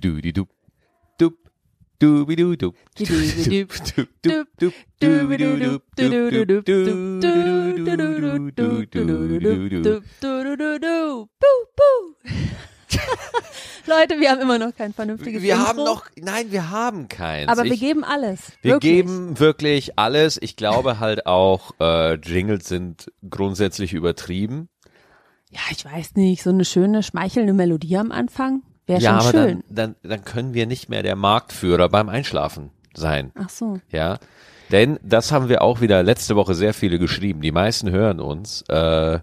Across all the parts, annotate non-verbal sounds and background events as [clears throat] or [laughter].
du du du du du Leute, wir haben immer noch kein vernünftiges Wir Intro, haben noch, nein, wir haben keins. aber wir Ich- geben alles. Wir wirklich. geben wirklich alles. Ich glaube halt auch, äh, Jingles sind grundsätzlich übertrieben. Ja, ich weiß nicht, so eine schöne, schmeichelnde Melodie am Anfang wäre ja, schon aber schön. dann, dann, dann können wir nicht mehr der Marktführer beim Einschlafen sein. Ach so. Ja, denn das haben wir auch wieder letzte Woche sehr viele geschrieben. Die meisten hören uns äh,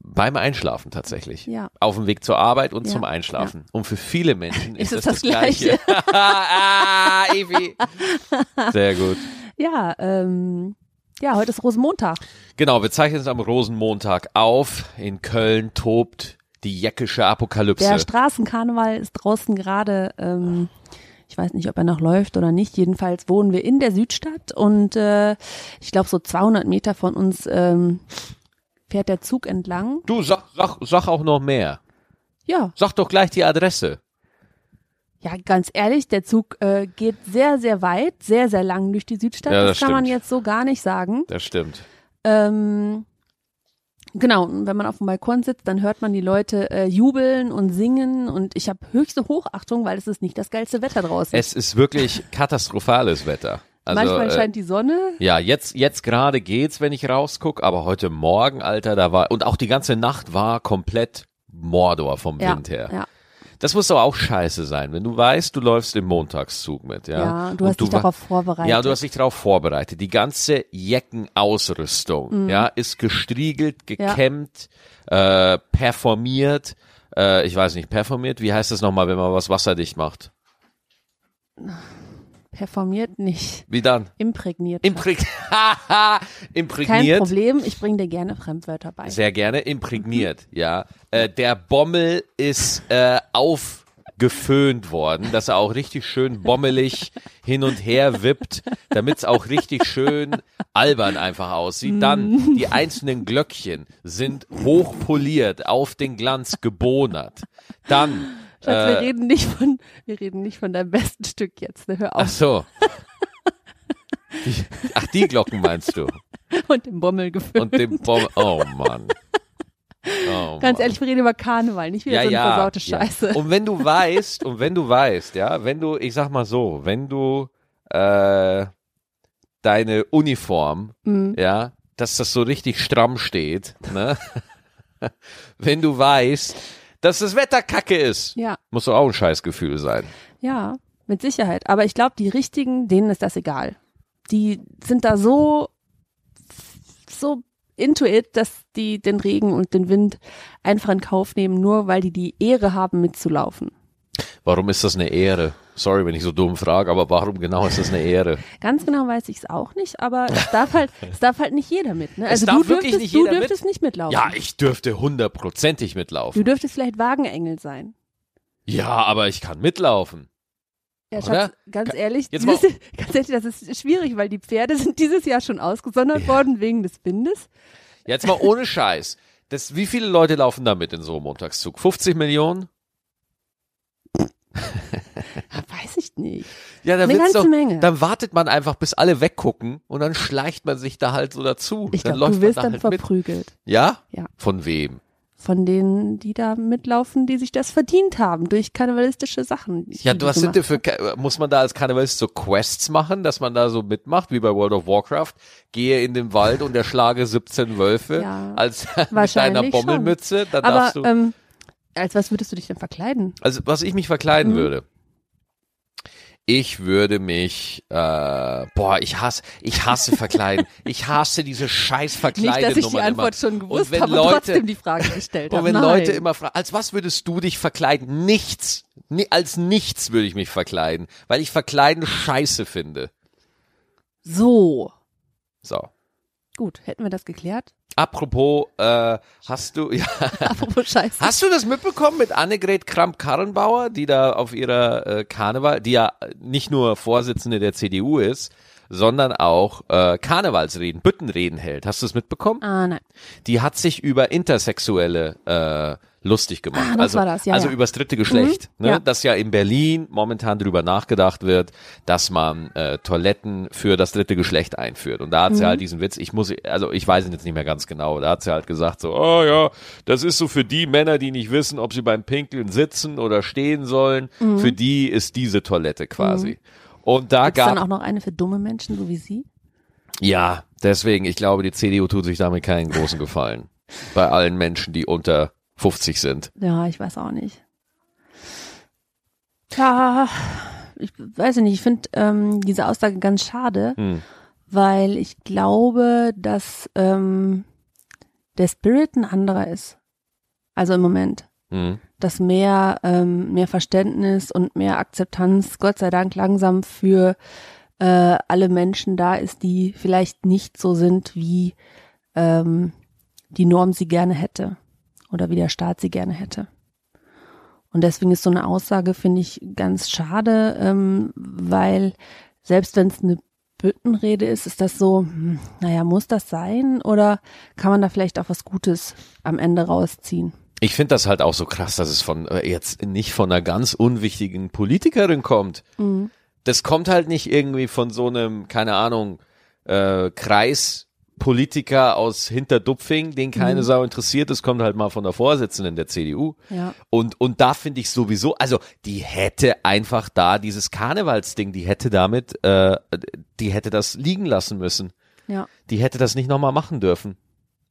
beim Einschlafen tatsächlich. Ja. Auf dem Weg zur Arbeit und Ja, zum Einschlafen. Und für viele Menschen [laughs] ist, Ist es es das, das Gleiche. [laughs] ah, Evi. Sehr gut. Ja, ähm, ja, heute ist Rosenmontag. Genau, wir zeichnen es am Rosenmontag auf. In Köln tobt die jäckische Apokalypse. Der Straßenkarneval ist draußen gerade, ähm, ich weiß nicht, ob er noch läuft oder nicht. Jedenfalls wohnen wir in der Südstadt und äh, ich glaube so 200 Meter von uns ähm, fährt der Zug entlang. du, sag, sag, sag auch noch mehr. Ja, Sag doch gleich die Adresse. ja, ganz ehrlich, der Zug äh, geht sehr, sehr weit, sehr, sehr lang durch die Südstadt. Ja, das, das kann man jetzt so gar nicht sagen. Das stimmt. Ähm, genau, und wenn man auf dem Balkon sitzt, dann hört man die Leute äh, jubeln und singen und ich habe höchste Hochachtung, weil es ist nicht das geilste Wetter draußen. Es ist wirklich katastrophales Wetter. Also, Manchmal äh, scheint die Sonne. Ja, jetzt, jetzt gerade geht's, wenn ich rausguck, aber heute Morgen, Alter, da war, und auch die ganze Nacht war komplett Mordor vom Ja, Wind her. ja, Das muss doch auch scheiße sein, wenn du weißt, du läufst im Montagszug mit, ja. ja, du hast dich wa- darauf vorbereitet. Ja, du hast dich darauf vorbereitet. Die ganze Jeckenausrüstung, Mhm. ja, ist gestriegelt, gekämmt, äh, performiert, äh, ich weiß nicht, performiert, wie heißt das nochmal, wenn man was wasserdicht macht? Performiert nicht. Wie dann? Imprägniert. Impräg [laughs] Kein Imprägniert. Problem, ich bringe dir gerne Fremdwörter bei. Sehr gerne imprägniert, ja. Äh, der Bommel ist äh, aufgeföhnt worden, dass er auch richtig schön bommelig [laughs] hin und her wippt, damit es auch richtig schön albern einfach aussieht. Dann die einzelnen Glöckchen sind hochpoliert, auf den Glanz [laughs] gebonert. Dann Schatz, wir äh, reden nicht von, wir reden nicht von deinem besten Stück jetzt. Ne? Hör Ach auf. so. Die, ach, die Glocken meinst du? Und dem Bommel gefüllt. Und dem Bommel. Oh Mann. Oh, Ganz Mann. ehrlich, wir reden über Karneval, nicht wieder so eine versaute Scheiße. Ja. Und wenn du weißt, und wenn du weißt, ja, wenn du, ich sag mal so, wenn du äh, deine Uniform, Mhm. ja, dass das so richtig stramm steht, ne? [laughs] wenn du weißt, dass das Wetter kacke ist, Ja, muss doch auch ein Scheißgefühl sein. ja, mit Sicherheit. Aber ich glaube, die Richtigen, denen ist das egal. Die sind da so, so into it, dass die den Regen und den Wind einfach in Kauf nehmen, nur weil die die Ehre haben, mitzulaufen. Warum ist das eine Ehre? Sorry, wenn ich so dumm frage, aber warum genau ist das eine Ehre? [laughs] Ganz genau weiß ich es auch nicht, aber es darf halt, es darf halt nicht jeder mit. Ne? Es Also darf du wirklich dürftest, nicht du jeder mit? dürftest nicht mitlaufen. Ja, ich dürfte hundertprozentig mitlaufen. Du dürftest vielleicht Wagenengel sein. Ja, aber ich kann mitlaufen. Ja? Schatz, ganz ehrlich, dieses, [laughs] ganz ehrlich, das ist schwierig, weil die Pferde sind dieses Jahr schon ausgesondert worden wegen des Windes. Jetzt mal ohne Scheiß. Das, wie viele Leute laufen da mit in so einem Montagszug? 50 Millionen? [laughs] Weiß ich nicht. Ja, dann Eine ganze doch, Menge. Dann wartet man einfach, bis alle weggucken und dann schleicht man sich da halt so dazu. Ich dann glaube, läuft du wirst da dann halt mit. verprügelt. Ja? Ja. Von wem? Von denen, die da mitlaufen, die sich das verdient haben durch karnevalistische Sachen. Ja, du, was sind denn für, muss man da als Karnevalist so Quests machen, dass man da so mitmacht, wie bei World of Warcraft? Gehe in den Wald und erschlage 17 Wölfe Ja, als [laughs] mit deiner. Bommelmütze, dann Aber darfst du. ähm, als was würdest du dich denn verkleiden? Also, was ich mich verkleiden Mhm. würde. Ich würde mich, äh, boah, ich hasse, ich hasse [laughs] verkleiden. ich hasse diese scheiß Nicht, dass ich die Antwort immer. schon gewusst habe und Leute- trotzdem die Frage gestellt Und habe. wenn Nein. Leute immer fragen, als was würdest du dich verkleiden? Nichts. Ni als nichts würde ich mich verkleiden, weil ich verkleiden scheiße finde. So. So. Gut, hätten wir das geklärt? Apropos, äh, hast du, [laughs] ja, Apropos Scheiße. hast du das mitbekommen mit Annegret Kramp-Karrenbauer, die da auf ihrer äh, Karneval, die ja nicht nur Vorsitzende der CDU ist, sondern auch äh, Karnevalsreden, Büttenreden hält. Hast du es mitbekommen? Ah, nein. Die hat sich über intersexuelle äh, lustig gemacht. Ah, also, das, ja, also ja. übers dritte Geschlecht. Mhm, ne? ja. Dass ja in Berlin momentan drüber nachgedacht wird, dass man äh, Toiletten für das dritte Geschlecht einführt. Und da hat Mhm. sie halt diesen Witz, ich muss, also ich weiß ihn jetzt nicht mehr ganz genau, da hat sie halt gesagt so, oh ja, das ist so für die Männer, die nicht wissen, ob sie beim Pinkeln sitzen oder stehen sollen, Mhm. für die ist diese Toilette quasi. Und da Gibt es gab dann auch noch eine für dumme Menschen, so wie Sie? ja, deswegen, ich glaube, die CDU tut sich damit keinen großen Gefallen. [laughs] Bei allen Menschen, die unter 50 sind. Ja, ich weiß auch nicht. Ja, ich weiß nicht, ich finde ähm, diese Aussage ganz schade, Hm. weil ich glaube, dass ähm, der Spirit ein anderer ist. Also im Moment. Hm. Dass mehr, ähm, mehr Verständnis und mehr Akzeptanz, Gott sei Dank, langsam für äh, alle Menschen da ist, die vielleicht nicht so sind, wie ähm, die Norm sie gerne hätte oder wie der Staat sie gerne hätte. Und deswegen ist so eine Aussage, finde ich, ganz schade, ähm, weil selbst wenn es eine Büttenrede ist, ist das so, hm, naja, muss das sein oder kann man da vielleicht auch was Gutes am Ende rausziehen? Ich finde das halt auch so krass, dass es von äh, jetzt nicht von einer ganz unwichtigen Politikerin kommt. Mhm. Das kommt halt nicht irgendwie von so einem, keine Ahnung, äh, Kreispolitiker aus Hinterdupfing, den keine Mhm. Sau interessiert. Das kommt halt mal von der Vorsitzenden der CDU. Ja. Und, und da finde ich sowieso, also die hätte einfach da dieses Karnevalsding, die hätte damit, äh, die hätte das liegen lassen müssen. Ja. Die hätte das nicht nochmal machen dürfen.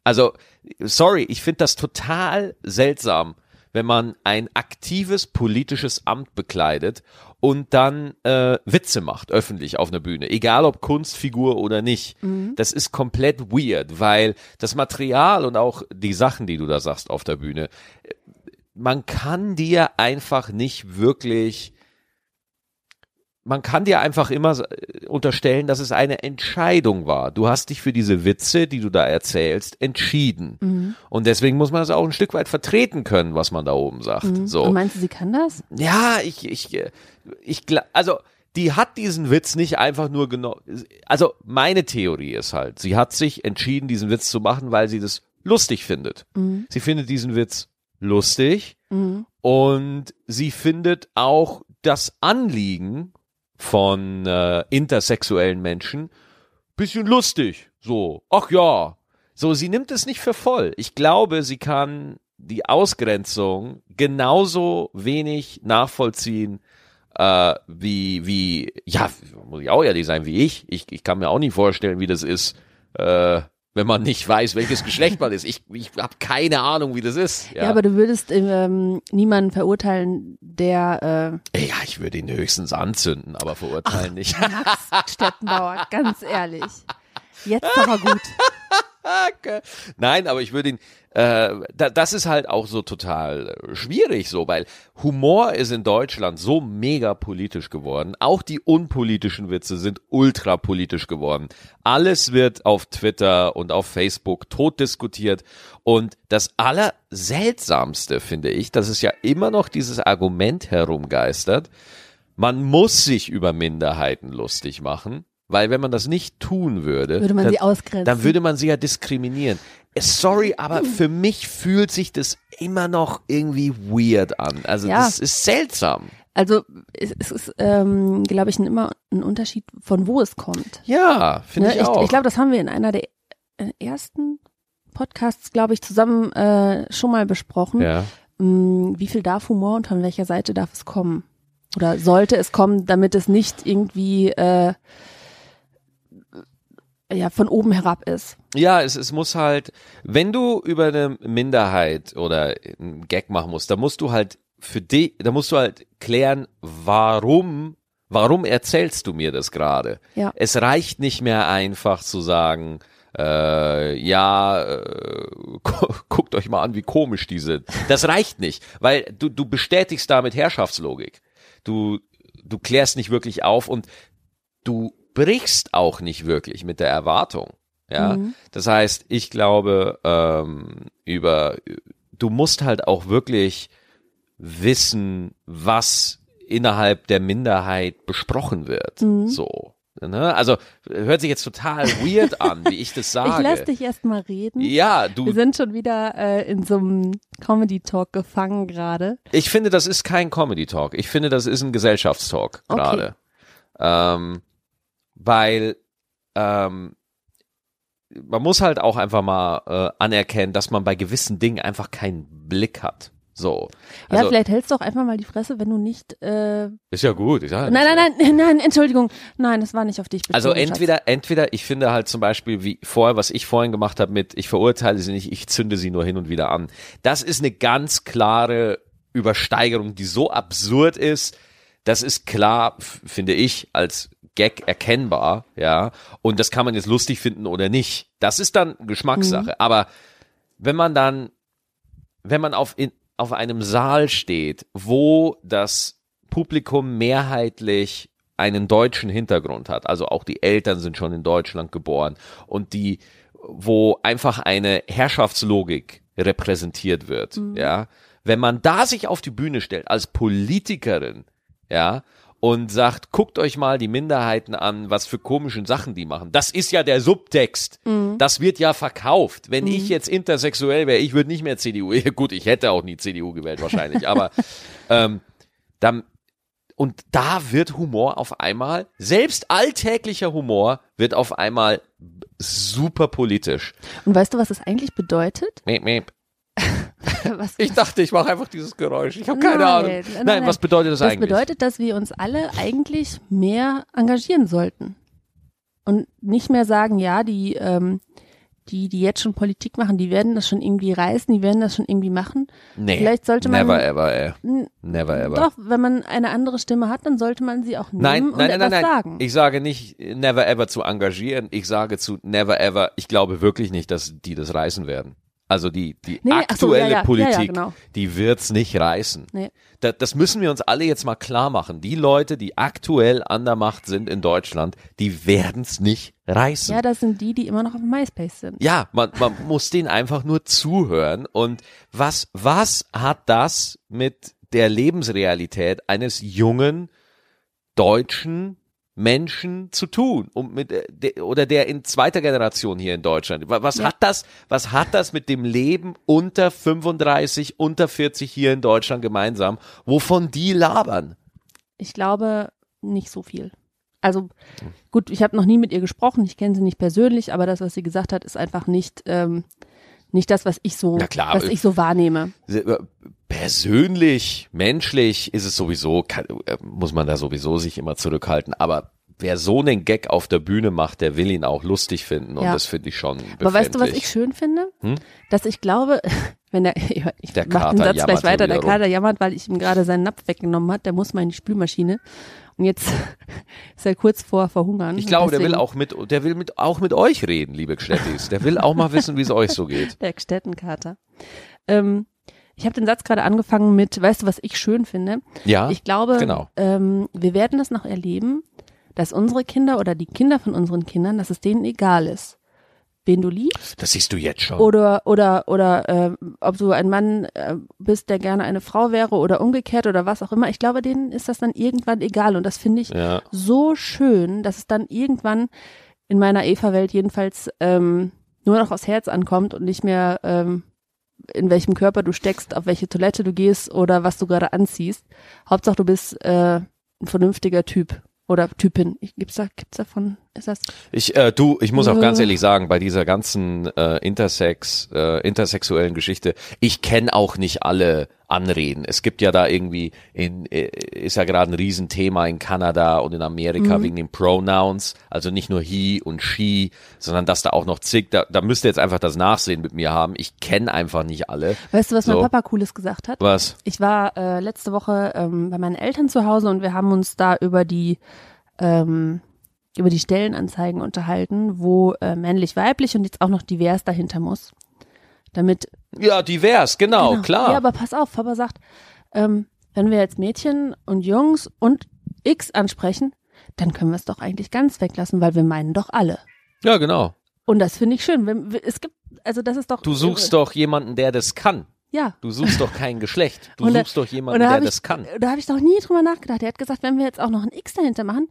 Also, sorry, ich finde das total seltsam, wenn man ein aktives politisches Amt bekleidet und dann äh, Witze macht öffentlich auf einer Bühne, egal ob Kunstfigur oder nicht. Das ist komplett weird, weil das Material und auch die Sachen, die du da sagst auf der Bühne, äh, man kann dir einfach nicht wirklich man kann dir einfach immer äh, unterstellen, dass es eine Entscheidung war. Du hast dich für diese Witze, die du da erzählst, entschieden. Mhm. Und deswegen muss man das auch ein Stück weit vertreten können, was man da oben sagt. So. Und meinst du, sie kann das? Ja, ich, ich, äh, ich, also, die hat diesen Witz nicht einfach nur genommen. Also, meine Theorie ist halt, sie hat sich entschieden, diesen Witz zu machen, weil sie das lustig findet. Mhm. Sie findet diesen Witz lustig Mhm. und sie findet auch das Anliegen von äh, intersexuellen Menschen bisschen lustig. So, ach ja. So, sie nimmt es nicht für voll. Ich glaube, sie kann die Ausgrenzung genauso wenig nachvollziehen äh, wie, wie, ja, muss ich auch ehrlich sein, wie ich. Ich, ich kann mir auch nicht vorstellen, wie das ist, äh, wenn man nicht weiß, welches Geschlecht man ist. Ich, ich habe keine Ahnung, wie das ist. Ja, aber du würdest ähm, niemanden verurteilen, der Ja, ich würde ihn höchstens anzünden, aber verurteilen nicht. äh, Max Stettenbauer, ganz ehrlich. Jetzt aber gut. [laughs] Nein, aber ich würde ihn, äh, da, das ist halt auch so total äh, schwierig so, weil Humor ist in Deutschland so mega politisch geworden. Auch die unpolitischen Witze sind ultra politisch geworden. Alles wird auf Twitter und auf Facebook tot diskutiert. Und das Allerseltsamste finde ich, dass es ja immer noch dieses Argument herumgeistert, man muss sich über Minderheiten lustig machen. Weil wenn man das nicht tun würde, Würde man dann, sie ausgrenzen. dann würde man sie ja diskriminieren. Äh, Sorry, aber für mich fühlt sich das immer noch irgendwie weird an. Also Ja. das ist seltsam. Also es, ist, ähm, glaube ich, immer ein Unterschied, von wo es kommt. Ja, finde Ne, ich auch. ich glaube, das haben wir in einer der äh, ersten Podcasts, glaube ich, zusammen äh, schon mal besprochen. ja. Mh, wie viel darf Humor und von welcher Seite darf es kommen? Oder sollte es kommen, damit es nicht irgendwie äh, ja von oben herab ist? Ja, es, es muss halt, wenn du über eine Minderheit oder einen Gag machen musst, da musst du halt für dich, da musst du halt klären, warum, warum erzählst du mir das gerade? Ja. Es reicht nicht mehr einfach zu sagen, äh, ja, äh, [laughs] gu guckt euch mal an, wie komisch die sind. Das reicht nicht, weil du, du bestätigst damit Herrschaftslogik. Du, du klärst nicht wirklich auf und du brichst auch nicht wirklich mit der Erwartung. Ja, das heißt, ich glaube, ähm, über, du musst halt auch wirklich wissen, was innerhalb der Minderheit besprochen wird. So. Ne? Also hört sich jetzt total weird [laughs] an, wie ich das sage. Ich lass dich erst mal reden. Ja, Wir du. sind schon wieder äh, in so einem Comedy-Talk gefangen gerade. Ich finde, das ist kein Comedy Talk. Ich finde, das ist ein Gesellschaftstalk Okay. gerade. Ähm, weil ähm, man muss halt auch einfach mal äh, anerkennen, dass man bei gewissen Dingen einfach keinen Blick hat. So. Ja, Also, vielleicht hältst du auch einfach mal die Fresse, wenn du nicht. Äh, nein, ist ja gut. Sag ja nein, nichts. nein, [laughs] nein, Entschuldigung. Nein, das war nicht auf dich bezogen. Also Schatz. entweder, entweder ich finde halt zum Beispiel, wie vorher, was ich vorhin gemacht habe mit, ich verurteile sie nicht, ich zünde sie nur hin und wieder an. Das ist eine ganz klare Übersteigerung, die so absurd ist. Das ist klar, finde ich, als Gag erkennbar, ja. Und das kann man jetzt lustig finden oder nicht. Das ist dann Geschmackssache. Aber wenn man dann, wenn man auf, in, auf einem Saal steht, wo das Publikum mehrheitlich einen deutschen Hintergrund hat, also auch die Eltern sind schon in Deutschland geboren und die, wo einfach eine Herrschaftslogik repräsentiert wird, ja. Wenn man da sich auf die Bühne stellt als Politikerin, ja, und sagt, guckt euch mal die Minderheiten an, was für komischen Sachen die machen. Das ist ja der Subtext. Das wird ja verkauft. Wenn ich jetzt intersexuell wäre, ich würde nicht mehr CDU. Gut, ich hätte auch nie CDU gewählt wahrscheinlich, aber [laughs] ähm, dann und da wird Humor auf einmal, selbst alltäglicher Humor wird auf einmal super politisch. Und weißt du, was das eigentlich bedeutet? Meep, meep. [laughs] Ich dachte, ich mache einfach dieses Geräusch. Ich habe keine Ahnung. nein, Nein, nein. was bedeutet das, das eigentlich? bedeutet, dass wir uns alle eigentlich mehr engagieren sollten. Und nicht mehr sagen, ja, die, ähm, die, die jetzt schon Politik machen, die werden das schon irgendwie reißen, die werden das schon irgendwie machen. nee, vielleicht sollte man- never ever, ey. Never ever. Doch, wenn man eine andere Stimme hat, dann sollte man sie auch nehmen Nein, und nein, nein, etwas nein, nein. sagen. Ich sage nicht never ever zu engagieren. Ich sage zu never ever. Ich glaube wirklich nicht, dass die das reißen werden. Also die, die Nee, ach so, ja, aktuelle ja, ja, ja, Politik, genau. die wird's nicht reißen. Nee. Da, das müssen wir uns alle jetzt mal klar machen. Die Leute, die aktuell an der Macht sind in Deutschland, die werden's nicht reißen. Ja, das sind die, die immer noch auf MySpace sind. Ja, man, man [laughs] muss denen einfach nur zuhören. Und was, was hat das mit der Lebensrealität eines jungen deutschen Menschen zu tun? Und mit, äh, der, oder der in zweiter Generation hier in Deutschland. Wa- Was Ja. hat das, was hat das mit dem Leben unter 35, unter 40 hier in Deutschland gemeinsam, wovon die labern? Ich glaube nicht so viel. Also gut, ich habe noch nie mit ihr gesprochen, ich kenne sie nicht persönlich, aber das, was sie gesagt hat, ist einfach nicht ähm, nicht das, was ich so, klar, was äh, ich so wahrnehme. Persönlich, menschlich ist es sowieso, kann, äh, muss man da sowieso sich immer zurückhalten, aber wer so einen Gag auf der Bühne macht, der will ihn auch lustig finden und Ja. das finde ich schon. Aber weißt du, was ich schön finde? Hm? Dass ich glaube, [laughs] wenn [laughs] der, ich Der mach den Kater Satz jammert gleich weiter, der Kater jammert, weil ich ihm gerade seinen Napf weggenommen hat, der muss mal in die Spülmaschine. Und jetzt [laughs] ist er kurz vor Verhungern. Ich glaube, der will auch mit, der will mit, auch mit euch reden, liebe Gstettis. Der will auch mal wissen, wie es euch so geht. Der Städtenkater. Ähm, ich habe den Satz gerade angefangen mit, weißt du, was ich schön finde? Ja, Ich glaube, genau. ähm, wir werden das noch erleben, dass unsere Kinder oder die Kinder von unseren Kindern, dass es denen egal ist, wen du liebst das siehst du jetzt schon. oder oder oder äh, ob du ein Mann äh, bist, der gerne eine Frau wäre oder umgekehrt oder was auch immer. Ich glaube, denen ist das dann irgendwann egal und das finde ich Ja. so schön, dass es dann irgendwann in meiner Eva-Welt jedenfalls ähm, nur noch aufs Herz ankommt und nicht mehr ähm, in welchem Körper du steckst, auf welche Toilette du gehst oder was du gerade anziehst. Hauptsache du bist äh, ein vernünftiger Typ oder Typin. Ich, gibt's da, gibt's davon? Ist das? Ich, äh, du, ich muss auch ganz ehrlich sagen, bei dieser ganzen äh, Intersex, äh, intersexuellen Geschichte, ich kenne auch nicht alle Anreden. Es gibt ja da irgendwie, in, äh, ist ja gerade ein Riesenthema in Kanada und in Amerika Mhm. wegen den Pronouns, also nicht nur he und she, sondern dass da auch noch zig, da, da müsst ihr jetzt einfach das Nachsehen mit mir haben. Ich kenne einfach nicht alle. Weißt du, was So. mein Papa Cooles gesagt hat? Was? Ich war äh, letzte Woche ähm, bei meinen Eltern zu Hause und wir haben uns da über die ähm, über die Stellenanzeigen unterhalten, wo äh, männlich, weiblich und jetzt auch noch divers dahinter muss. Damit Ja, divers, genau, Genau. klar. Ja, aber pass auf, Papa sagt, ähm, wenn wir jetzt Mädchen und Jungs und X ansprechen, dann können wir es doch eigentlich ganz weglassen, weil wir meinen doch alle. ja, genau. Und das finde ich schön. Wenn, es gibt, also das ist doch. Du suchst doch jemanden, der das kann. Ja. Du suchst doch kein Geschlecht. Du da- suchst doch jemanden, da der ich, das kann. da habe ich doch nie drüber nachgedacht. Er hat gesagt, wenn wir jetzt auch noch ein X dahinter machen,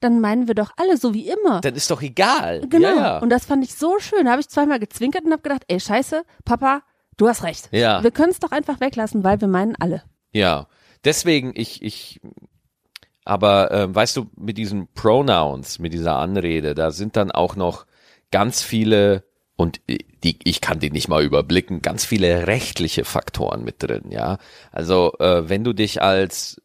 dann meinen wir doch alle so wie immer. Dann ist doch egal. Genau. Ja, ja. Und das fand ich so schön. Da habe ich zweimal gezwinkert und habe gedacht, ey, scheiße, Papa, du hast recht. Ja. Wir können es doch einfach weglassen, weil wir meinen alle. Ja, deswegen ich ich aber ähm, weißt du mit diesen Pronouns, mit dieser Anrede, da sind dann auch noch ganz viele und die ich kann die nicht mal überblicken, ganz viele rechtliche Faktoren mit drin, ja. Also äh, wenn du dich als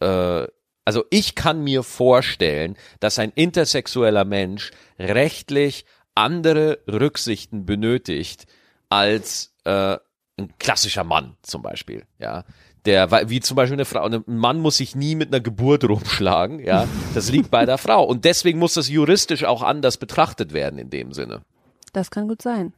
äh, also ich kann mir vorstellen, dass ein intersexueller Mensch rechtlich andere Rücksichten benötigt als äh, ein klassischer Mann zum Beispiel, ja. Der, wie zum Beispiel eine Frau, ein Mann muss sich nie mit einer Geburt rumschlagen, ja. Das liegt bei der Frau. Und deswegen muss das juristisch auch anders betrachtet werden in dem Sinne. Das kann gut sein.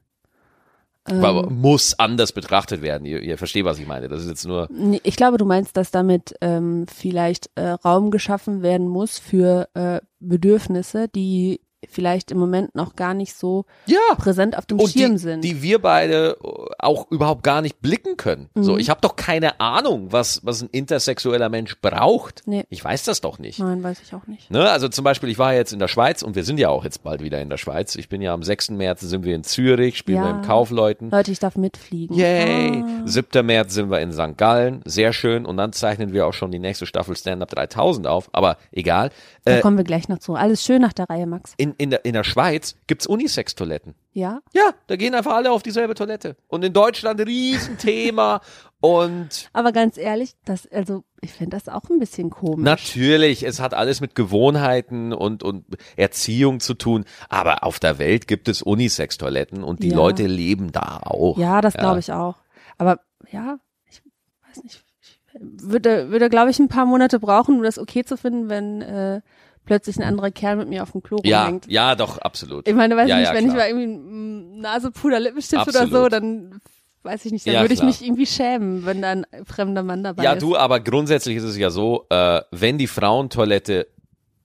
Aber muss anders betrachtet werden. Ihr, ihr versteht, was ich meine. Das ist jetzt nur, Ich glaube, du meinst, dass damit ähm, vielleicht äh, Raum geschaffen werden muss für äh, Bedürfnisse, die vielleicht im Moment noch gar nicht so ja. präsent auf dem Und Schirm die, sind. die wir beide auch überhaupt gar nicht blicken können. Mhm. So, ich habe doch keine Ahnung, was, was ein intersexueller Mensch braucht. Nee. Ich weiß das doch nicht. Nein, weiß ich auch nicht. Ne? Also zum Beispiel, ich war jetzt in der Schweiz und wir sind ja auch jetzt bald wieder in der Schweiz. Ich bin ja am 6. März sind wir in Zürich, spielen wir Ja. im Kaufleuten. Leute, ich darf mitfliegen. Yay! Ah. 7. März sind wir in St. Gallen, sehr schön. Und dann zeichnen wir auch schon die nächste Staffel Stand-Up 3000 auf. Aber egal. Da Äh, kommen wir gleich noch zu. Alles schön nach der Reihe, Max. in, in, der, in der Schweiz gibt's Unisex-Toiletten. Ja? Ja, da gehen einfach alle auf dieselbe Toilette. Und in Deutschland Riesenthema. [laughs] und Aber ganz ehrlich, das, also, ich finde das auch ein bisschen komisch. natürlich, es hat alles mit Gewohnheiten und, und Erziehung zu tun. Aber auf der Welt gibt es Unisex-Toiletten und die Ja. Leute leben da auch. Ja, das glaube ich auch. Aber ja, ich weiß nicht. Ich würde, würde glaube ich, ein paar Monate brauchen, um das okay zu finden, wenn äh, plötzlich ein anderer Kerl mit mir auf dem Klo Ja, rumhängt. ja, doch, absolut. Ich meine, weiß Ja, nicht, ja, wenn ich mal irgendwie mm, Nasepuder, Lippenstift oder Absolut. so, dann weiß ich nicht, dann Ja, würde ich klar. mich irgendwie schämen, wenn da ein fremder Mann dabei Ja, ist. du, aber grundsätzlich ist es ja so, äh, wenn die Frauentoilette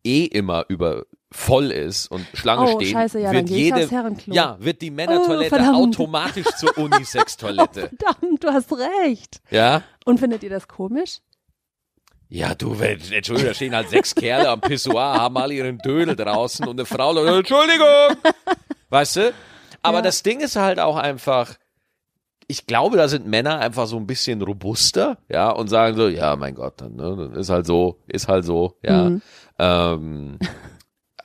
eh immer über voll ist und Schlange Oh, stehen, scheiße, ja, dann wird jede, ja, wird die Männertoilette Oh, automatisch zur Unisex-Toilette. [laughs] Verdammt, du hast recht. ja? Und findet ihr das komisch? Ja, du, Entschuldigung, da stehen halt sechs Kerle am Pissoir, haben alle ihren Dödel draußen und eine Frau, läuft, Entschuldigung! Weißt du? Aber Ja. das Ding ist halt auch einfach, ich glaube, da sind Männer einfach so ein bisschen robuster, ja, und sagen so, ja, mein Gott, dann, ne, ist halt so, ist halt so, ja. Mhm. Ähm,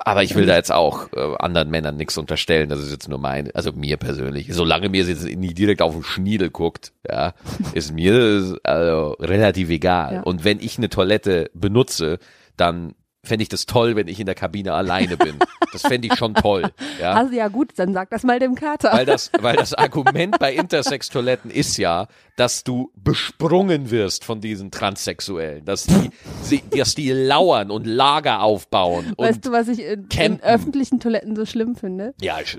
aber ich will da jetzt auch äh, anderen Männern nichts unterstellen. Das ist jetzt nur meine, also mir persönlich. Solange mir jetzt nicht direkt auf den Schniedel guckt, ja, ist mir das, also relativ egal. Ja. Und wenn ich eine Toilette benutze, dann fände ich das toll, wenn ich in der Kabine alleine bin. Das fände ich schon toll. Ja. Also ja gut, dann sag das mal dem Kater. Weil das, weil das Argument bei Intersex-Toiletten ist ja, dass du besprungen wirst von diesen Transsexuellen, dass die, sie, dass die lauern und Lager aufbauen und weißt du, was ich in, in öffentlichen Toiletten so schlimm finde? ja, ich,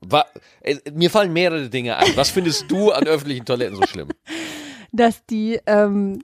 wa, äh, mir fallen mehrere Dinge ein. Was findest du an öffentlichen Toiletten so schlimm? [laughs] Dass die, ähm,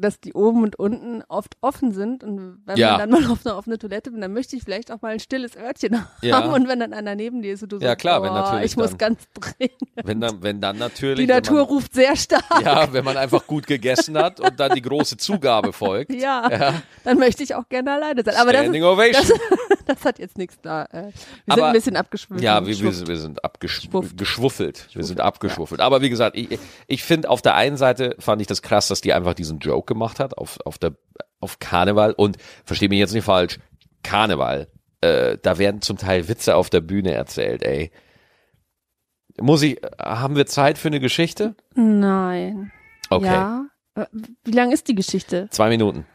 dass die oben und unten oft offen sind und wenn Ja. man dann mal auf eine offene Toilette bin, dann möchte ich vielleicht auch mal ein stilles Örtchen [laughs] Ja. haben und wenn dann einer neben dir ist und du Ja, klar, wenn oh, natürlich ich muss dann. ganz dringend. Wenn dann, wenn dann natürlich, Die Natur wenn ruft sehr stark. man, ja, wenn man einfach gut gegessen hat und dann die große Zugabe folgt. [laughs] Ja, dann möchte ich auch gerne alleine sein. Aber das, Standing ist, Ovation. das, [laughs] das hat jetzt nichts da. Äh, wir sind Aber- ein bisschen abgeschwimmt. Ja, wir, wir, wir sind abgeschwuffelt. Wir sind abgeschwuffelt. Aber wie gesagt, ich, ich finde auf der einen Seite fand ich das krass, dass die einfach diesen Joke gemacht hat auf, auf der auf Karneval und verstehe mich jetzt nicht falsch, Karneval, äh, da werden zum Teil Witze auf der Bühne erzählt, ey. Muss ich, haben wir Zeit für eine Geschichte? Nein. Okay. Ja. Äh, Wie lang ist die Geschichte? Zwei Minuten.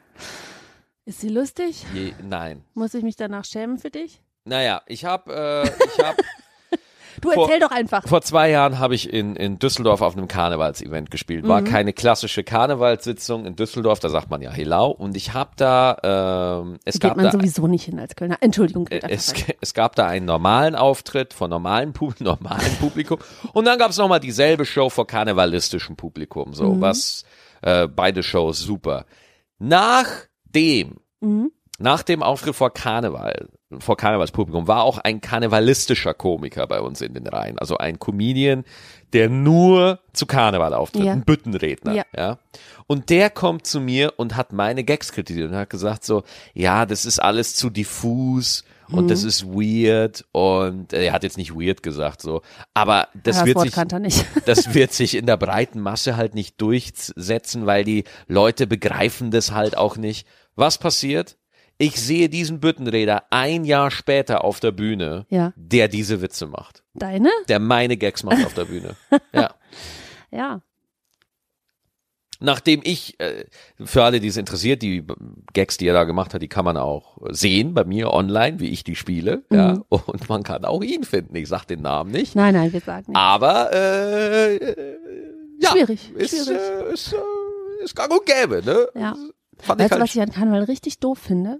Ist sie lustig? Je, nein. Muss ich mich danach schämen für dich? Naja, ich habe äh, ich hab [laughs] Du Vor- erzähl doch einfach. Vor zwei Jahren habe ich in, in Düsseldorf auf einem Karnevalsevent gespielt. War keine klassische Karnevalssitzung in Düsseldorf, da sagt man ja Helau. Und ich habe da, ähm, es Geht gab man da, sowieso nicht hin als Kölner. Entschuldigung, äh, geht es, es gab da einen normalen Auftritt von normalen, [laughs] normalen Publikum. Und dann gab es nochmal dieselbe Show vor karnevalistischem Publikum. So, Mhm. was, äh, beide Shows super. Nachdem Mhm. nach dem Auftritt vor Karneval, vor Karnevalspublikum, war auch ein karnevalistischer Komiker bei uns in den Reihen. Also ein Comedian, der nur zu Karneval auftritt, Ja. ein Büttenredner. Ja. Ja. Und der kommt zu mir und hat meine Gags kritisiert und hat gesagt so, ja, das ist alles zu diffus und Mhm. das ist weird und äh, er hat jetzt nicht weird gesagt so, aber das das wird Wort sich [laughs] das wird sich in der breiten Masse halt nicht durchsetzen, weil die Leute begreifen das halt auch nicht. Was passiert? Ich sehe diesen Büttenräder ein Jahr später auf der Bühne, Ja. der diese Witze macht, Deine? der meine Gags macht auf der Bühne. [laughs] Ja. Ja. Nachdem ich, äh, für alle, die es interessiert, die Gags, die er da gemacht hat, die kann man auch sehen bei mir online, wie ich die spiele. Ja. Mhm. Und man kann auch ihn finden. Ich sag den Namen nicht. Nein, nein, wir sagen nicht. Aber äh, äh, ja, Schwierig, ist, schwierig. Äh, ist, äh, ist gang und gäbe, ne? Ja. Fand Weißt du, halt, was ich an Karneval richtig doof finde?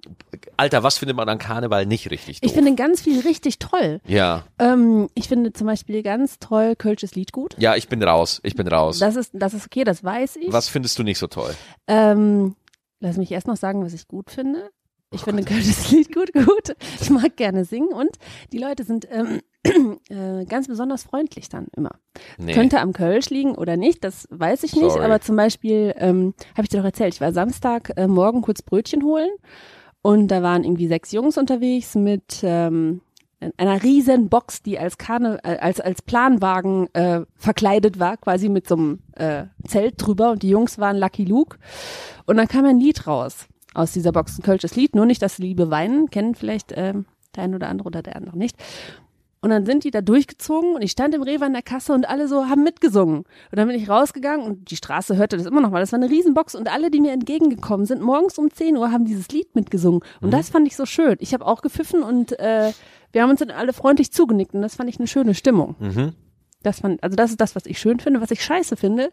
Alter, was findet man an Karneval nicht richtig doof? Ich finde ganz viel richtig toll. ja, Ähm, ich finde zum Beispiel ganz toll Kölsches Lied gut. ja, ich bin raus, ich bin raus. Das ist, das ist okay, das weiß ich. was findest du nicht so toll? Ähm, lass mich erst noch sagen, was ich gut finde. Ich finde Kölsches Lied gut, gut. Ich mag gerne singen und die Leute sind ähm, [clears throat] äh, ganz besonders freundlich dann immer. Nee. Könnte am Kölsch liegen oder nicht, das weiß ich nicht. Sorry. Aber zum Beispiel, ähm, habe ich dir doch erzählt, ich war Samstag äh, morgen kurz Brötchen holen und da waren irgendwie sechs Jungs unterwegs mit ähm, einer riesen Box, die als Karne, äh, als als Planwagen äh, verkleidet war, quasi mit so einem äh, Zelt drüber und die Jungs waren Lucky Luke und dann kam ein Lied raus aus dieser Box, ein kölsches Lied, nur nicht das Liebe weinen, kennen vielleicht ähm, der ein oder andere oder der andere nicht. Und dann sind die da durchgezogen und ich stand im Rewe an der Kasse und alle so haben mitgesungen. Und dann bin ich rausgegangen und die Straße hörte das immer noch mal. Das war eine Riesenbox und alle, die mir entgegengekommen sind, morgens um 10 Uhr haben dieses Lied mitgesungen. Und das fand ich so schön. Ich habe auch gepfiffen und äh, wir haben uns dann alle freundlich zugenickt und das fand ich eine schöne Stimmung. Mhm. Das fand, also das ist das, was ich schön finde. Was ich scheiße finde,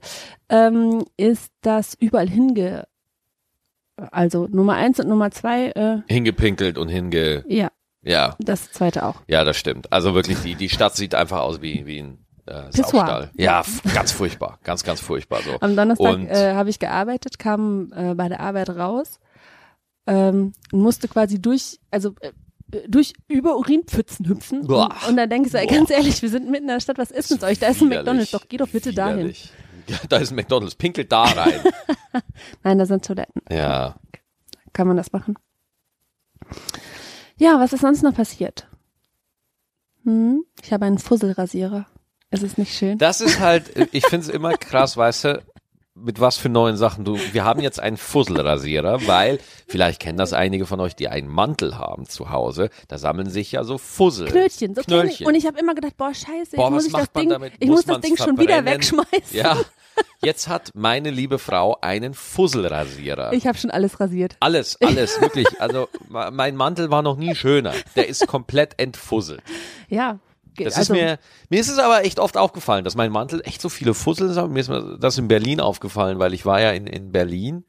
ähm, ist, dass überall hinge, also Nummer eins und Nummer zwei, äh, Hingepinkelt und hinge, ja, ja, das zweite auch. ja, das stimmt. Also wirklich, die, die Stadt sieht einfach aus wie, wie ein äh. Saustall. Ja, ganz furchtbar, ganz, ganz furchtbar so. Am Donnerstag Und- äh, habe ich gearbeitet, kam äh, bei der Arbeit raus ähm, und musste quasi durch, also äh, durch über Urinpfützen hüpfen. Und, Boah. und dann denke ich so, ey, Boah. ganz ehrlich, wir sind mitten in der Stadt, was ist mit euch? Da ist ein Widerlich. McDonalds, doch geh doch bitte dahin. Ja, da ist ein McDonalds, pinkelt da rein. [laughs] Nein, da sind Toiletten. ja. Kann man das machen? Ja, was ist sonst noch passiert? Hm? Ich habe einen Fusselrasierer. Ist es nicht schön? Das ist halt, ich finde es immer krass, weißt du, mit was für neuen Sachen du. Wir haben jetzt einen Fusselrasierer, weil vielleicht kennen das einige von euch, die einen Mantel haben zu Hause. Da sammeln sich ja so Fussel. Knöllchen, so. Knöllchen. Und ich habe immer gedacht, boah, scheiße, Boah, jetzt muss ich das Ding, damit? ich Muss muss das Ding schon wieder wegschmeißen. Ja. [laughs] Jetzt hat meine liebe Frau einen Fusselrasierer. Ich habe schon alles rasiert. alles, alles, wirklich. Also mein Mantel war noch nie schöner. Der ist komplett entfusselt. Ja. Das also, ist mir, mir ist es aber echt oft aufgefallen, dass mein Mantel echt so viele Fusseln hat. Mir ist das in Berlin aufgefallen, weil ich war ja in, in Berlin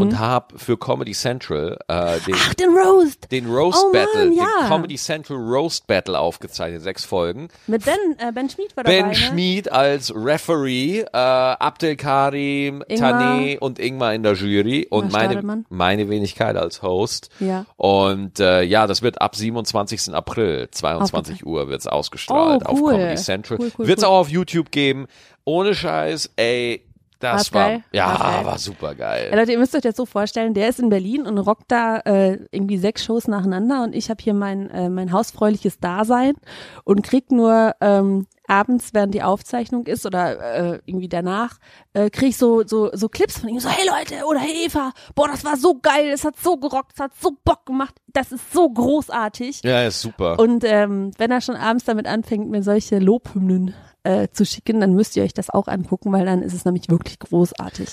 und habe für Comedy Central äh, den, Mhm. Ach, den Roast. den Roast Oh Mann, Battle, ja. den Comedy Central Roast Battle aufgezeichnet, sechs Folgen. Mit Ben, äh, Ben Schmid war dabei. Ben ne? Schmid als Referee, äh, Abdel Karim, Ingmar. Tané und Ingmar in der Jury und meine, Stadelmann. meine Wenigkeit als Host. Ja. Und äh, ja, das wird ab 27. April, 22 Uhr wird's ausgestrahlt Oh, auf cool. Comedy Central. Cool, cool, wird's cool. auch auf YouTube geben. Ohne Scheiß, ey, das war, geil? ja, geil? war super geil. Ja, Leute, ihr müsst euch das so vorstellen, der ist in Berlin und rockt da äh, irgendwie sechs Shows nacheinander und ich habe hier mein, äh, mein hausfräuliches Dasein und krieg nur ähm, abends, während die Aufzeichnung ist oder äh, irgendwie danach, äh, krieg ich so, so, so Clips von ihm, so, hey Leute, oder hey Eva, boah, das war so geil, es hat so gerockt, es hat so Bock gemacht, das ist so großartig. ja, ist super. Und ähm, wenn er schon abends damit anfängt, mir solche Lobhymnen äh, zu schicken, dann müsst ihr euch das auch angucken, weil dann ist es nämlich wirklich großartig.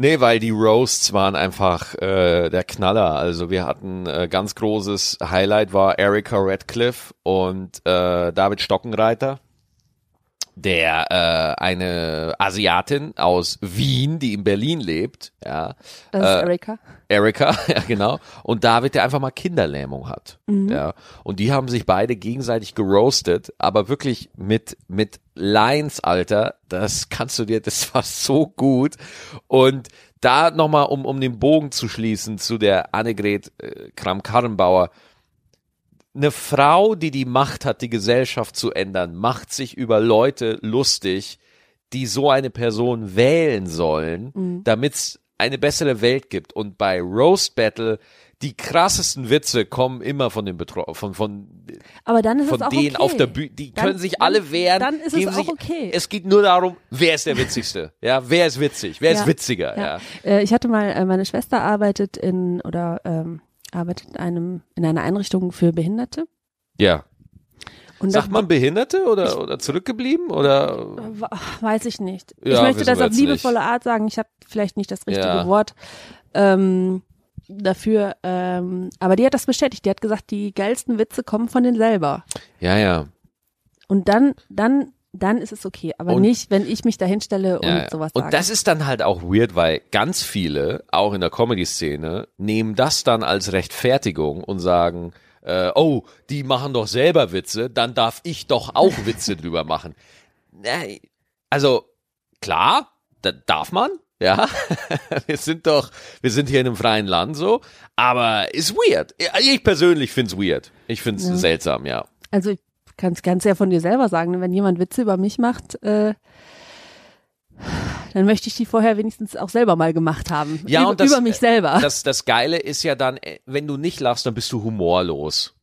Nee, weil die Roasts waren einfach äh, der Knaller. Also wir hatten äh, ganz großes Highlight war Erika Radcliffe und äh, David Stockenreiter, der äh, eine Asiatin aus Wien, die in Berlin lebt, ja, Das ist Äh, Erika. Erika, [laughs] ja genau, und David, der einfach mal Kinderlähmung hat, Mhm. ja, und die haben sich beide gegenseitig geroastet, aber wirklich mit mit Lines, Alter, das kannst du dir, das war so gut und da nochmal, um, um den Bogen zu schließen zu der Annegret äh, Kram-Karrenbauer. Eine Frau, die die Macht hat, die Gesellschaft zu ändern, macht sich über Leute lustig, die so eine Person wählen sollen, Mhm. damit es eine bessere Welt gibt. Und bei Roast Battle, die krassesten Witze kommen immer von den Betroffenen, von, von, Aber dann ist von es auch denen okay. auf der Bühne. Die Dann- können sich alle wehren. Dann ist es auch sich, okay. Es geht nur darum, wer ist der Witzigste? Ja, wer ist witzig? Wer ist Ja. witziger? Ja. Ja. Äh, ich hatte mal, äh, meine Schwester arbeitet in oder ähm, arbeitet in einem in einer Einrichtung für Behinderte. ja. Und Sagt man Behinderte oder, oder zurückgeblieben oder? weiß ich nicht. Ja, ich möchte das auf liebevolle Art sagen. Ich habe vielleicht nicht das richtige Ja. Wort ähm, dafür. Ähm, aber die hat das bestätigt. Die hat gesagt, die geilsten Witze kommen von denen selber. Ja, ja. Und dann, dann, dann ist es okay. Aber Und- nicht, wenn ich mich da hinstelle und ja, sowas Und sage. das ist dann halt auch weird, weil ganz viele, auch in der Comedy-Szene, nehmen das dann als Rechtfertigung und sagen, äh, oh, die machen doch selber Witze, dann darf ich doch auch [laughs] Witze drüber machen. Also, klar, da darf man, ja. [laughs] wir sind doch, wir sind hier in einem freien Land so, aber ist weird. Ich persönlich find's weird. Ich find's Ja. seltsam, ja. Also ich kann es ganz ja von dir selber sagen, ne? wenn jemand Witze über mich macht, äh, dann möchte ich die vorher wenigstens auch selber mal gemacht haben. Ja, über, und das- über mich selber. Das, das Geile ist ja dann, äh, wenn du nicht lachst, dann bist du humorlos.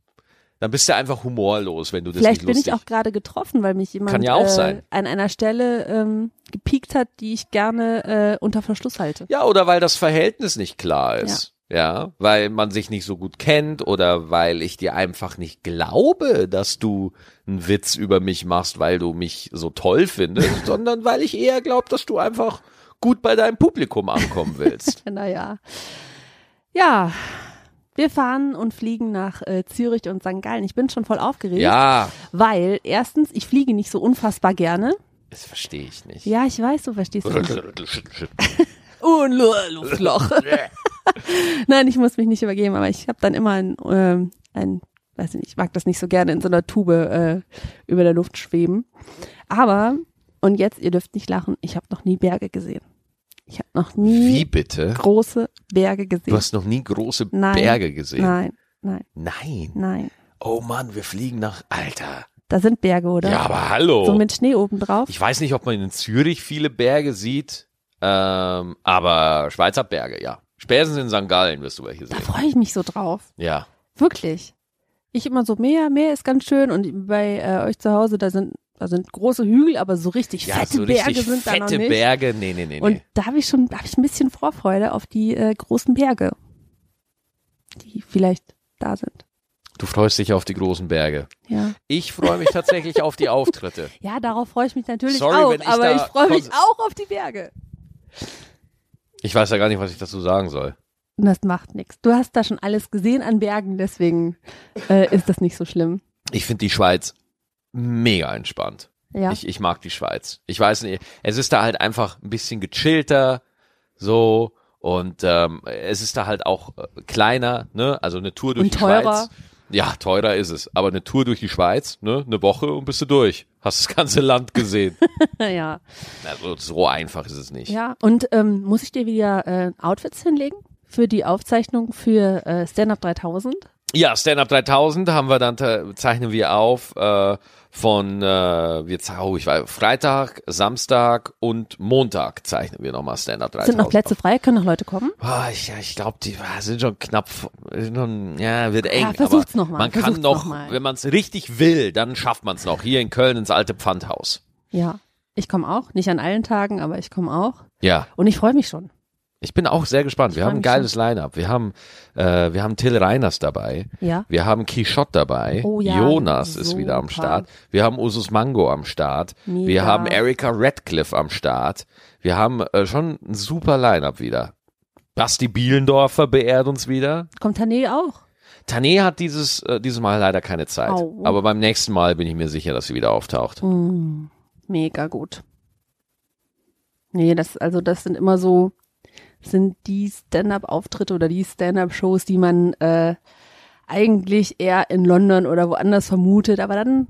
Dann bist du einfach humorlos, wenn du das Vielleicht nicht bin lustig. ich auch gerade getroffen, weil mich jemand ja äh, an einer Stelle ähm, gepiekt hat, die ich gerne äh, unter Verschluss halte. ja, oder weil das Verhältnis nicht klar ist. Ja. Weil man sich nicht so gut kennt oder weil ich dir einfach nicht glaube, dass du einen Witz über mich machst, weil du mich so toll findest, [laughs] sondern weil ich eher glaube, dass du einfach gut bei deinem Publikum ankommen willst. [laughs] Naja. Ja, wir fahren und fliegen nach äh, Zürich und St. Gallen. Ich bin schon voll aufgeregt, ja, weil erstens, ich fliege nicht so unfassbar gerne. das verstehe ich nicht. Ja, ich weiß, du verstehst [laughs] es nicht. Lu- Luftloch. [laughs] Nein, ich muss mich nicht übergeben, aber ich habe dann immer ein, ähm, ein, weiß ich nicht, ich mag das nicht so gerne in so einer Tube äh, über der Luft schweben. Aber, und jetzt, ihr dürft nicht lachen, ich habe noch nie Berge gesehen. Ich habe noch nie Wie bitte? große Berge gesehen. Du hast noch nie große Nein. Berge gesehen. Nein, nein, Nein. nein. Oh Mann, wir fliegen nach Alter. Da sind Berge, oder? Ja, aber hallo. So mit Schnee oben drauf. ich weiß nicht, ob man in Zürich viele Berge sieht, ähm, aber Schweizer Berge, ja. Spätestens in St. Gallen wirst du welche Da sehen. freue ich mich so drauf. Ja. Wirklich. Ich immer so Meer, Meer ist ganz schön und bei äh, euch zu Hause, da sind, da sind große Hügel, aber so richtig Ja, fette so Berge richtig sind da noch fette nicht. Berge. Nee, nee, nee, Und da habe ich schon, da habe ich ein bisschen Vorfreude auf die äh, großen Berge, die vielleicht da sind. Du freust dich auf die großen Berge. Ja, Ich freue mich tatsächlich auf die Auftritte. [laughs] ja, darauf freue ich mich natürlich Sorry, auch, wenn ich aber da ich freue mich auch auf die Berge. Ich weiß ja gar nicht, was ich dazu sagen soll. Und das macht nichts. Du hast da schon alles gesehen an Bergen, deswegen äh, ist das nicht so schlimm. Ich finde die Schweiz mega entspannt. Ja, Ich, ich mag die Schweiz. Ich weiß nicht, es ist da halt einfach ein bisschen gechillter, so und ähm, es ist da halt auch äh, kleiner, ne? Also eine Tour durch Und die teurer. Schweiz. Ja, teurer ist es. Aber eine Tour durch die Schweiz, ne? Eine Woche und bist du durch. Hast das ganze Land gesehen. [laughs] ja. also so einfach ist es nicht. Ja, und ähm, muss ich dir wieder äh, Outfits hinlegen für die Aufzeichnung für äh, Stand Up 3000? Ja, Stand Up 3000 haben wir dann zeichnen wir auf äh, von äh, wir ze- oh, ich weiß Freitag, Samstag und Montag zeichnen wir nochmal Stand Up 3000. Sind noch Plätze frei? Können noch Leute kommen? Ah, ich, ja, ich glaube, die ah, sind schon knapp, sind schon, ja, wird eng. Ja, versucht's aber noch mal, Man kann versucht's noch, noch mal. wenn man es richtig will, dann schafft man es noch. Hier in Köln ins alte Pfandhaus. Ja. Ich komme auch. Nicht an allen Tagen, aber ich komme auch. Ja, Und ich freue mich schon. Ich bin auch sehr gespannt. Wir haben ein geiles Line-Up. Wir haben, äh, wir haben Till Reiners dabei. Ja. Wir haben Quichotte dabei. Oh ja, Jonas ist super. wieder am Start. Wir haben Usus Mango am Start. Mega. Wir haben Erika Radcliffe am Start. Wir haben äh, schon ein super Line-Up wieder. Basti Bielendorfer beehrt uns wieder. Kommt Tané auch? Tané hat dieses, äh, dieses Mal leider keine Zeit. Au. Aber beim nächsten Mal bin ich mir sicher, dass sie wieder auftaucht. Mm, mega gut. Nee, das, also das sind immer so, sind die Stand-up-Auftritte oder die Stand-up-Shows, die man äh, eigentlich eher in London oder woanders vermutet, aber dann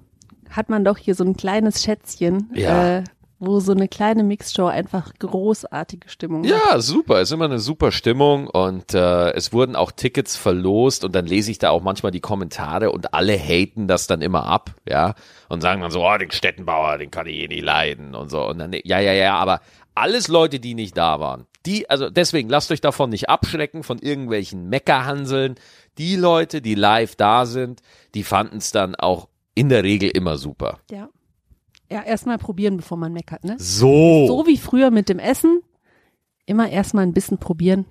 hat man doch hier so ein kleines Schätzchen, Ja. äh, wo so eine kleine Mixshow einfach großartige Stimmung macht. Ja, super. Ist immer eine super Stimmung und äh, es wurden auch Tickets verlost und dann lese ich da auch manchmal die Kommentare und alle haten das dann immer ab, ja, und sagen dann so, oh, den Stettenbauer, den kann ich eh nicht leiden und so. Und dann, ja, ja, ja, aber alles Leute, die nicht da waren. Die, also deswegen lasst euch davon nicht abschrecken von irgendwelchen Meckerhanseln. Die Leute, die live da sind, die fanden es dann auch in der Regel immer super. Ja. Ja, erstmal probieren, bevor man meckert, ne? So. So wie früher mit dem Essen. Immer erstmal ein bisschen probieren,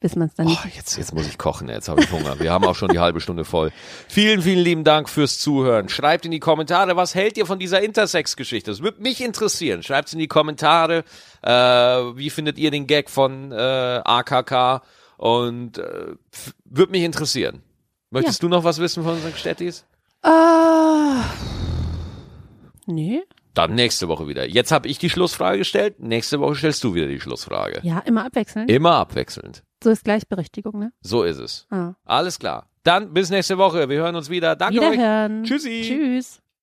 bis man es dann Oh, nicht. jetzt, jetzt muss ich kochen, jetzt habe ich Hunger. Wir haben auch schon die halbe Stunde voll. Vielen, vielen lieben Dank fürs Zuhören. Schreibt in die Kommentare, was hält ihr von dieser Intersex-Geschichte? Das würde mich interessieren. Schreibt es in die Kommentare. Äh, wie findet ihr den Gag von äh, AKK? Und äh, würde mich interessieren. Möchtest du noch was wissen von unseren Städtis? Ah. Nee. Dann nächste Woche wieder. Jetzt habe ich die Schlussfrage gestellt. Nächste Woche stellst du wieder die Schlussfrage. Ja, immer abwechselnd. Immer abwechselnd. So ist Gleichberechtigung, ne? So ist es. Ah. Alles klar. Dann bis nächste Woche. Wir hören uns wieder. Danke euch. Wiederhören. Tschüssi. Tschüss.